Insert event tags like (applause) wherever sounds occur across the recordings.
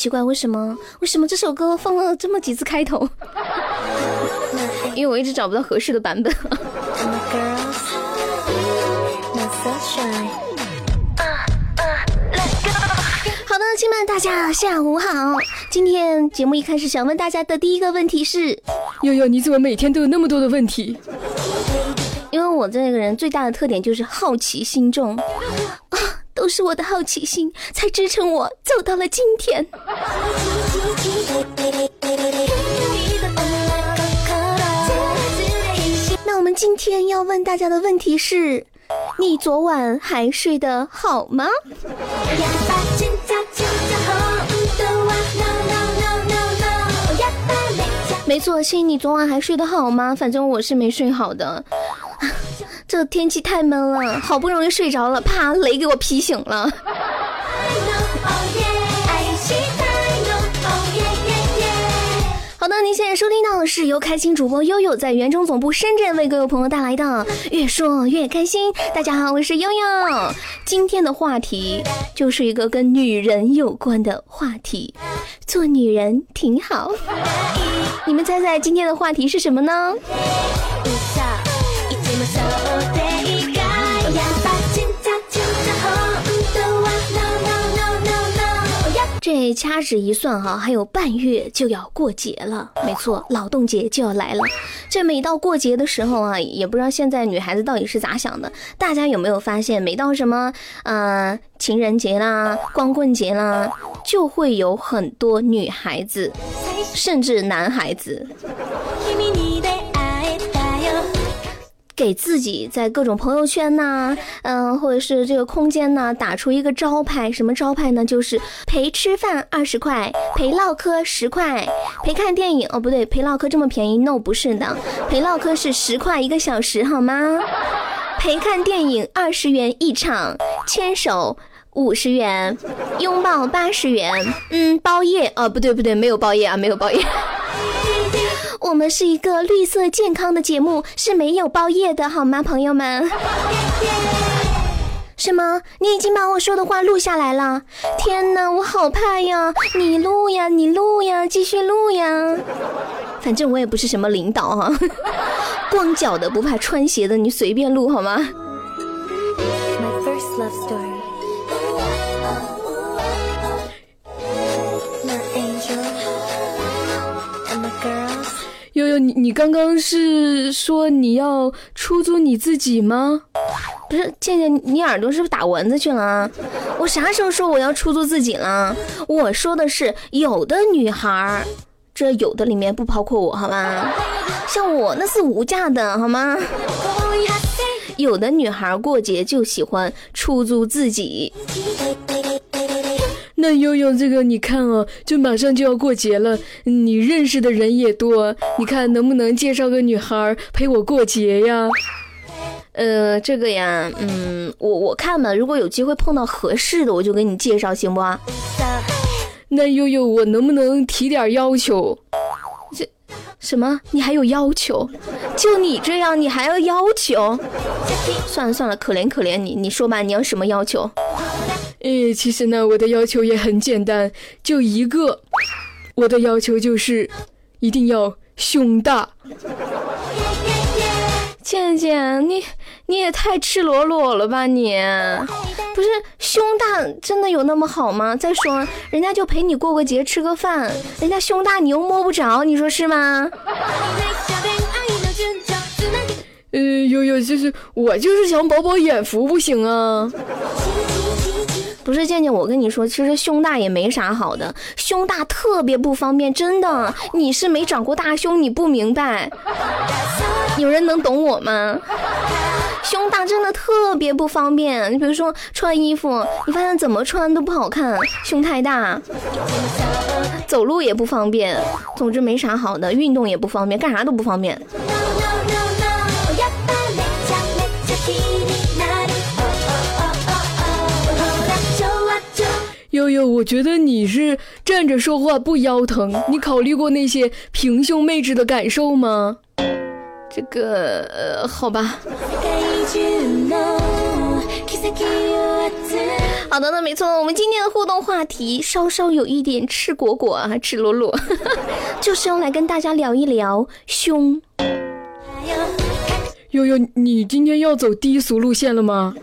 奇怪，为什么？为什么这首歌放了这么几次开头？(laughs) 因为我一直找不到合适的版本。好的，亲们，大家下午好。今天节目一开始想问大家的第一个问题是：悠悠，你怎么每天都有那么多的问题？因为我这个人最大的特点就是好奇心重啊，都是我的好奇心才支撑我走到了今天。那我们今天要问大家的问题是：你昨晚还睡得好吗？没错，亲，你昨晚还睡得好吗？反正我是没睡好的，这天气太闷了，好不容易睡着了，啪，雷给我劈醒了。好的，您现在收听到的是由开心主播悠悠在原中总部深圳为各位朋友带来的《越说越开心》。大家好，我是悠悠。今天的话题就是一个跟女人有关的话题，做女人挺好。你们猜猜今天的话题是什么呢？这掐指一算哈，还有半月就要过节了。没错，劳动节就要来了。这每到过节的时候啊，也不知道现在女孩子到底是咋想的。大家有没有发现，每到什么呃情人节啦、光棍节啦，就会有很多女孩子，甚至男孩子。给自己在各种朋友圈呐，嗯，或者是这个空间呐，打出一个招牌，什么招牌呢？就是陪吃饭二十块，陪唠嗑十块，陪看电影哦，不对，陪唠嗑这么便宜？No，不是的，陪唠嗑是十块一个小时，好吗？陪看电影二十元一场，牵手五十元，拥抱八十元，嗯，包夜哦，不对不对，没有包夜啊，没有包夜。我们是一个绿色健康的节目，是没有包夜的，好吗，朋友们？什么？你已经把我说的话录下来了？天哪，我好怕呀！你录呀，你录呀，继续录呀。反正我也不是什么领导啊，(laughs) 光脚的不怕穿鞋的，你随便录好吗？你你刚刚是说你要出租你自己吗？不是，倩倩，你耳朵是不是打蚊子去了？我啥时候说我要出租自己了？我说的是有的女孩，这有的里面不包括我，好吧？像我那是无价的，好吗？有的女孩过节就喜欢出租自己。那悠悠，这个你看啊，就马上就要过节了，你认识的人也多，你看能不能介绍个女孩陪我过节呀？呃，这个呀，嗯，我我看吧，如果有机会碰到合适的，我就给你介绍，行不？那悠悠，我能不能提点要求？这什么？你还有要求？就你这样，你还要要求？算了算了，可怜可怜你，你说吧，你要什么要求？诶，其实呢，我的要求也很简单，就一个，我的要求就是一定要胸大。倩倩，你你也太赤裸裸了吧你？不是胸大真的有那么好吗？再说人家就陪你过个节吃个饭，人家胸大你又摸不着，你说是吗？(laughs) 呃，有有，就是我就是想饱饱眼福，不行啊。不是健健，我跟你说，其实胸大也没啥好的，胸大特别不方便，真的。你是没长过大胸，你不明白。有人能懂我吗？胸大真的特别不方便。你比如说穿衣服，你发现怎么穿都不好看，胸太大。走路也不方便，总之没啥好的，运动也不方便，干啥都不方便。悠悠，我觉得你是站着说话不腰疼，你考虑过那些平胸妹纸的感受吗？这个，呃，好吧。好好的，那没错，我们今天的互动话题稍稍有一点赤果果啊，赤裸裸，(laughs) 就是要来跟大家聊一聊胸。悠悠，你今天要走低俗路线了吗？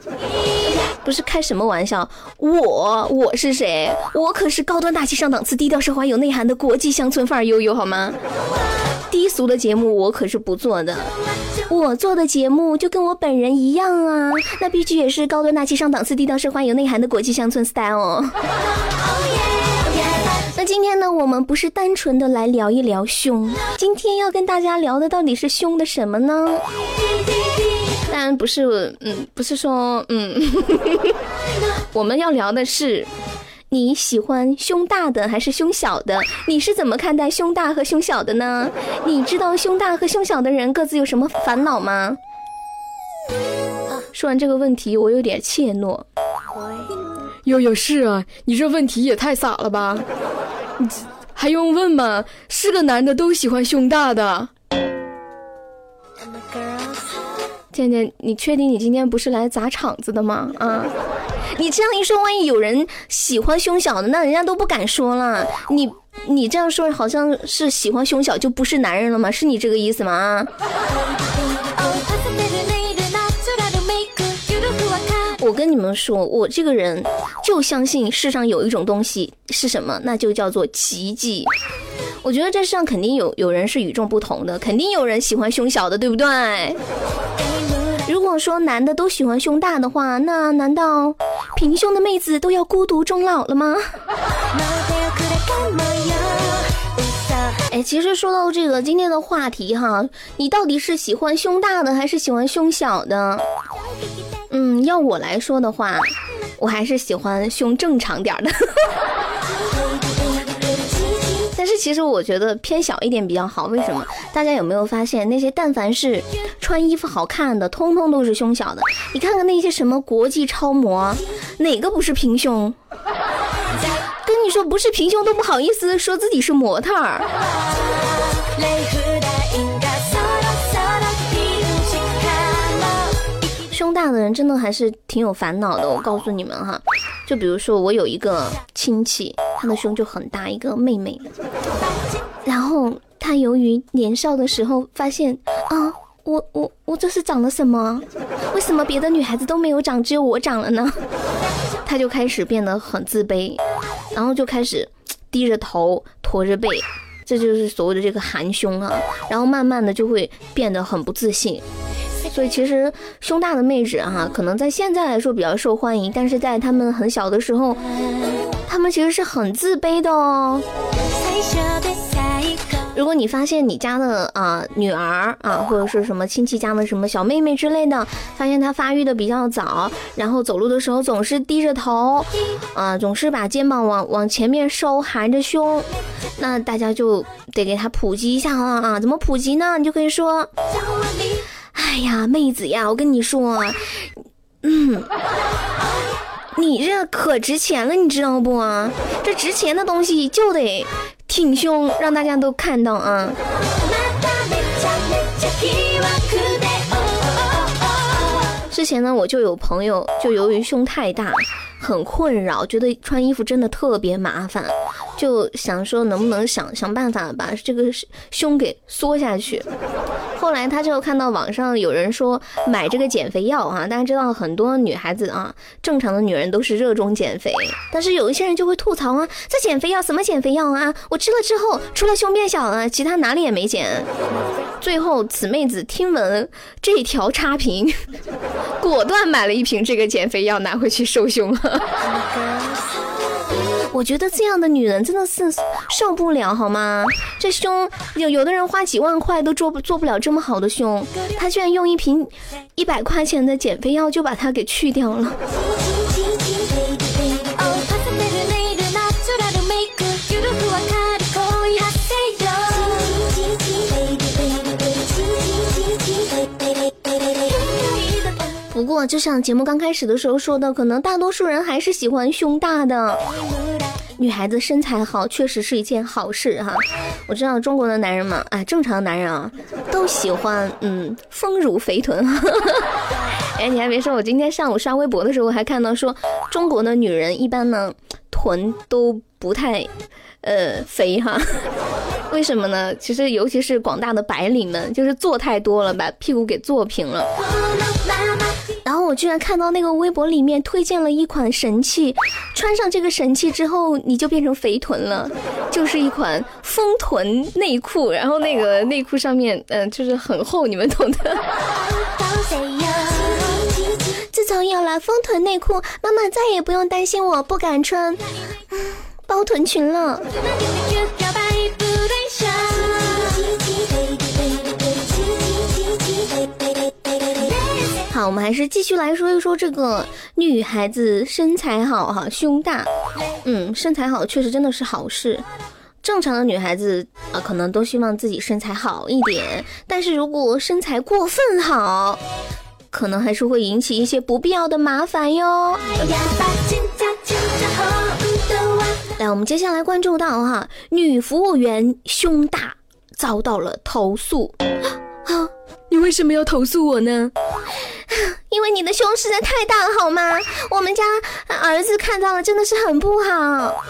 不是开什么玩笑，我我是谁？我可是高端大气上档次、低调奢华有内涵的国际乡村范儿悠悠，好吗？低俗的节目我可是不做的，我做的节目就跟我本人一样啊，那必须也是高端大气上档次、低调奢华有内涵的国际乡村 style。那今天呢，我们不是单纯的来聊一聊胸，今天要跟大家聊的到底是胸的什么呢？当然不是，嗯，不是说，嗯，(laughs) 我们要聊的是，你喜欢胸大的还是胸小的？你是怎么看待胸大和胸小的呢？你知道胸大和胸小的人各自有什么烦恼吗？啊说完这个问题，我有点怯懦。哟哟是啊，你这问题也太傻了吧？你还用问吗？是个男的都喜欢胸大的。倩倩，你确定你今天不是来砸场子的吗？啊，你这样一说，万一有人喜欢胸小的，那人家都不敢说了。你你这样说，好像是喜欢胸小就不是男人了吗？是你这个意思吗？啊跟你们说，我这个人就相信世上有一种东西是什么，那就叫做奇迹。我觉得这世上肯定有有人是与众不同的，肯定有人喜欢胸小的，对不对？如果说男的都喜欢胸大的话，那难道平胸的妹子都要孤独终老了吗？哎，其实说到这个今天的话题哈，你到底是喜欢胸大的还是喜欢胸小的？嗯，要我来说的话，我还是喜欢胸正常点的。(laughs) 但是其实我觉得偏小一点比较好，为什么？大家有没有发现，那些但凡是穿衣服好看的，通通都是胸小的。你看看那些什么国际超模，哪个不是平胸？跟你说不是平胸都不好意思说自己是模特儿。大的人真的还是挺有烦恼的，我告诉你们哈。就比如说我有一个亲戚，他的胸就很大，一个妹妹。然后他由于年少的时候发现啊，我我我这是长了什么？为什么别的女孩子都没有长，只有我长了呢？他就开始变得很自卑，然后就开始低着头驼着背，这就是所谓的这个含胸啊。然后慢慢的就会变得很不自信。所以其实胸大的妹子哈，可能在现在来说比较受欢迎，但是在他们很小的时候，他们其实是很自卑的哦。如果你发现你家的啊女儿啊，或者是什么亲戚家的什么小妹妹之类的，发现她发育的比较早，然后走路的时候总是低着头，啊，总是把肩膀往往前面收，含着胸，那大家就得给她普及一下了啊。怎么普及呢？你就可以说。哎呀，妹子呀，我跟你说，嗯，你这可值钱了，你知道不？这值钱的东西就得挺胸，让大家都看到啊。之前呢，我就有朋友，就由于胸太大，很困扰，觉得穿衣服真的特别麻烦。就想说能不能想想办法把这个胸给缩下去。后来他就看到网上有人说买这个减肥药啊，大家知道很多女孩子啊，正常的女人都是热衷减肥，但是有一些人就会吐槽啊，这减肥药什么减肥药啊？我吃了之后除了胸变小了，其他哪里也没减。最后此妹子听闻这条差评，果断买了一瓶这个减肥药拿回去瘦胸了。(laughs) 我觉得这样的女人真的是受不了，好吗？这胸有有的人花几万块都做不做不了这么好的胸，她居然用一瓶一百块钱的减肥药就把它给去掉了。不过，就像节目刚开始的时候说的，可能大多数人还是喜欢胸大的女孩子，身材好确实是一件好事哈。我知道中国的男人嘛，哎，正常男人啊，都喜欢嗯丰乳肥臀。(laughs) 哎，你还别说，我今天上午刷微博的时候还看到说，中国的女人一般呢臀都不太，呃肥哈。(laughs) 为什么呢？其实尤其是广大的白领们，就是坐太多了，把屁股给坐平了。我居然看到那个微博里面推荐了一款神器，穿上这个神器之后，你就变成肥臀了，就是一款丰臀内裤。然后那个内裤上面，嗯，就是很厚，你们懂的。自从有了丰臀内裤，妈妈再也不用担心我不敢穿包臀裙了。我们还是继续来说一说这个女孩子身材好哈，胸大，嗯，身材好确实真的是好事。正常的女孩子啊，可能都希望自己身材好一点，但是如果身材过分好，可能还是会引起一些不必要的麻烦哟。来，我们接下来关注到哈，女服务员胸大遭到了投诉。啊，你为什么要投诉我呢？(sighs) 因为你的胸实在太大了，好吗？我们家儿子看到了，真的是很不好。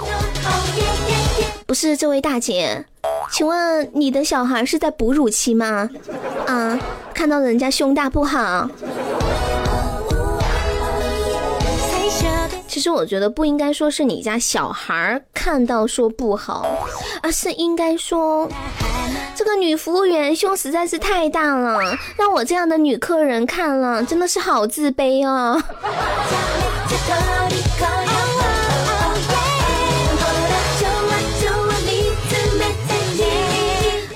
不是这位大姐，请问你的小孩是在哺乳期吗？啊，看到人家胸大不好。其实我觉得不应该说是你家小孩看到说不好，而是应该说。这个女服务员胸实在是太大了，让我这样的女客人看了真的是好自卑哦。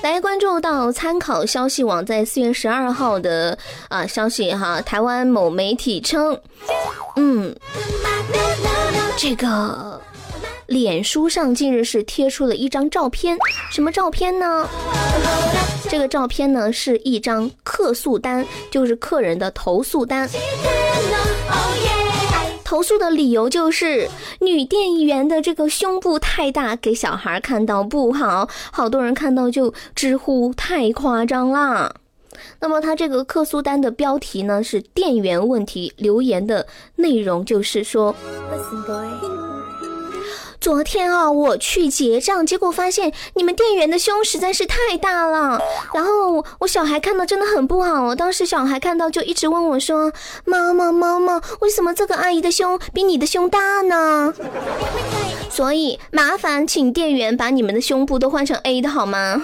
来关注到参考消息网在四月十二号的啊消息哈，台湾某媒体称，嗯，这个。脸书上近日是贴出了一张照片，什么照片呢？这个照片呢是一张客诉单，就是客人的投诉单。投诉的理由就是女店员的这个胸部太大，给小孩看到不好，好多人看到就直呼太夸张啦。那么他这个客诉单的标题呢是店员问题，留言的内容就是说。昨天啊，我去结账，结果发现你们店员的胸实在是太大了。然后我小孩看到真的很不好，当时小孩看到就一直问我说：“妈妈，妈妈，为什么这个阿姨的胸比你的胸大呢？” (laughs) 所以麻烦请店员把你们的胸部都换成 A 的好吗？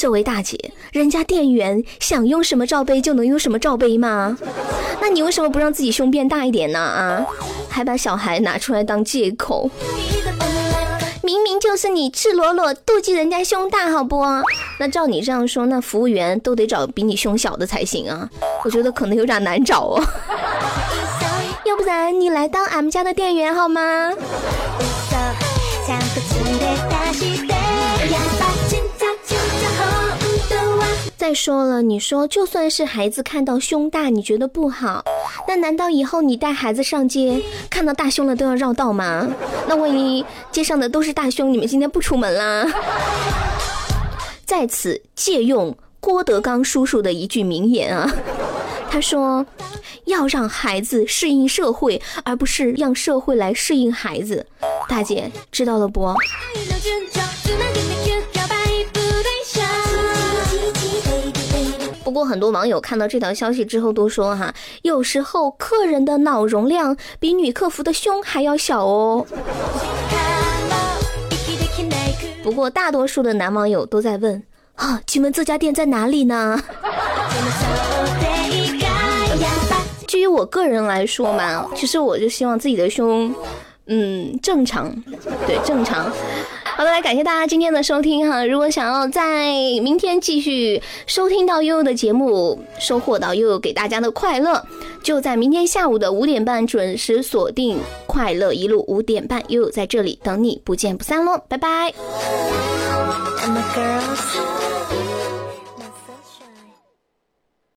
这位大姐，人家店员想用什么罩杯就能用什么罩杯吗？那你为什么不让自己胸变大一点呢？啊，还把小孩拿出来当借口，明明就是你赤裸裸妒忌人家胸大，好不？那照你这样说，那服务员都得找比你胸小的才行啊。我觉得可能有点难找哦。(laughs) 要不然你来当俺们家的店员好吗？再说了，你说就算是孩子看到胸大，你觉得不好，那难道以后你带孩子上街看到大胸了都要绕道吗？那万一街上的都是大胸，你们今天不出门啦？在此借用郭德纲叔叔的一句名言啊，他说：“要让孩子适应社会，而不是让社会来适应孩子。”大姐知道了不？不过很多网友看到这条消息之后都说哈，有时候客人的脑容量比女客服的胸还要小哦。不过大多数的男网友都在问啊，请问这家店在哪里呢？(laughs) 至于我个人来说嘛，其实我就希望自己的胸，嗯，正常，对，正常。好的，来感谢大家今天的收听哈！如果想要在明天继续收听到悠悠的节目，收获到悠悠给大家的快乐，就在明天下午的五点半准时锁定《快乐一路》，五点半悠悠在这里等你，不见不散喽！拜拜。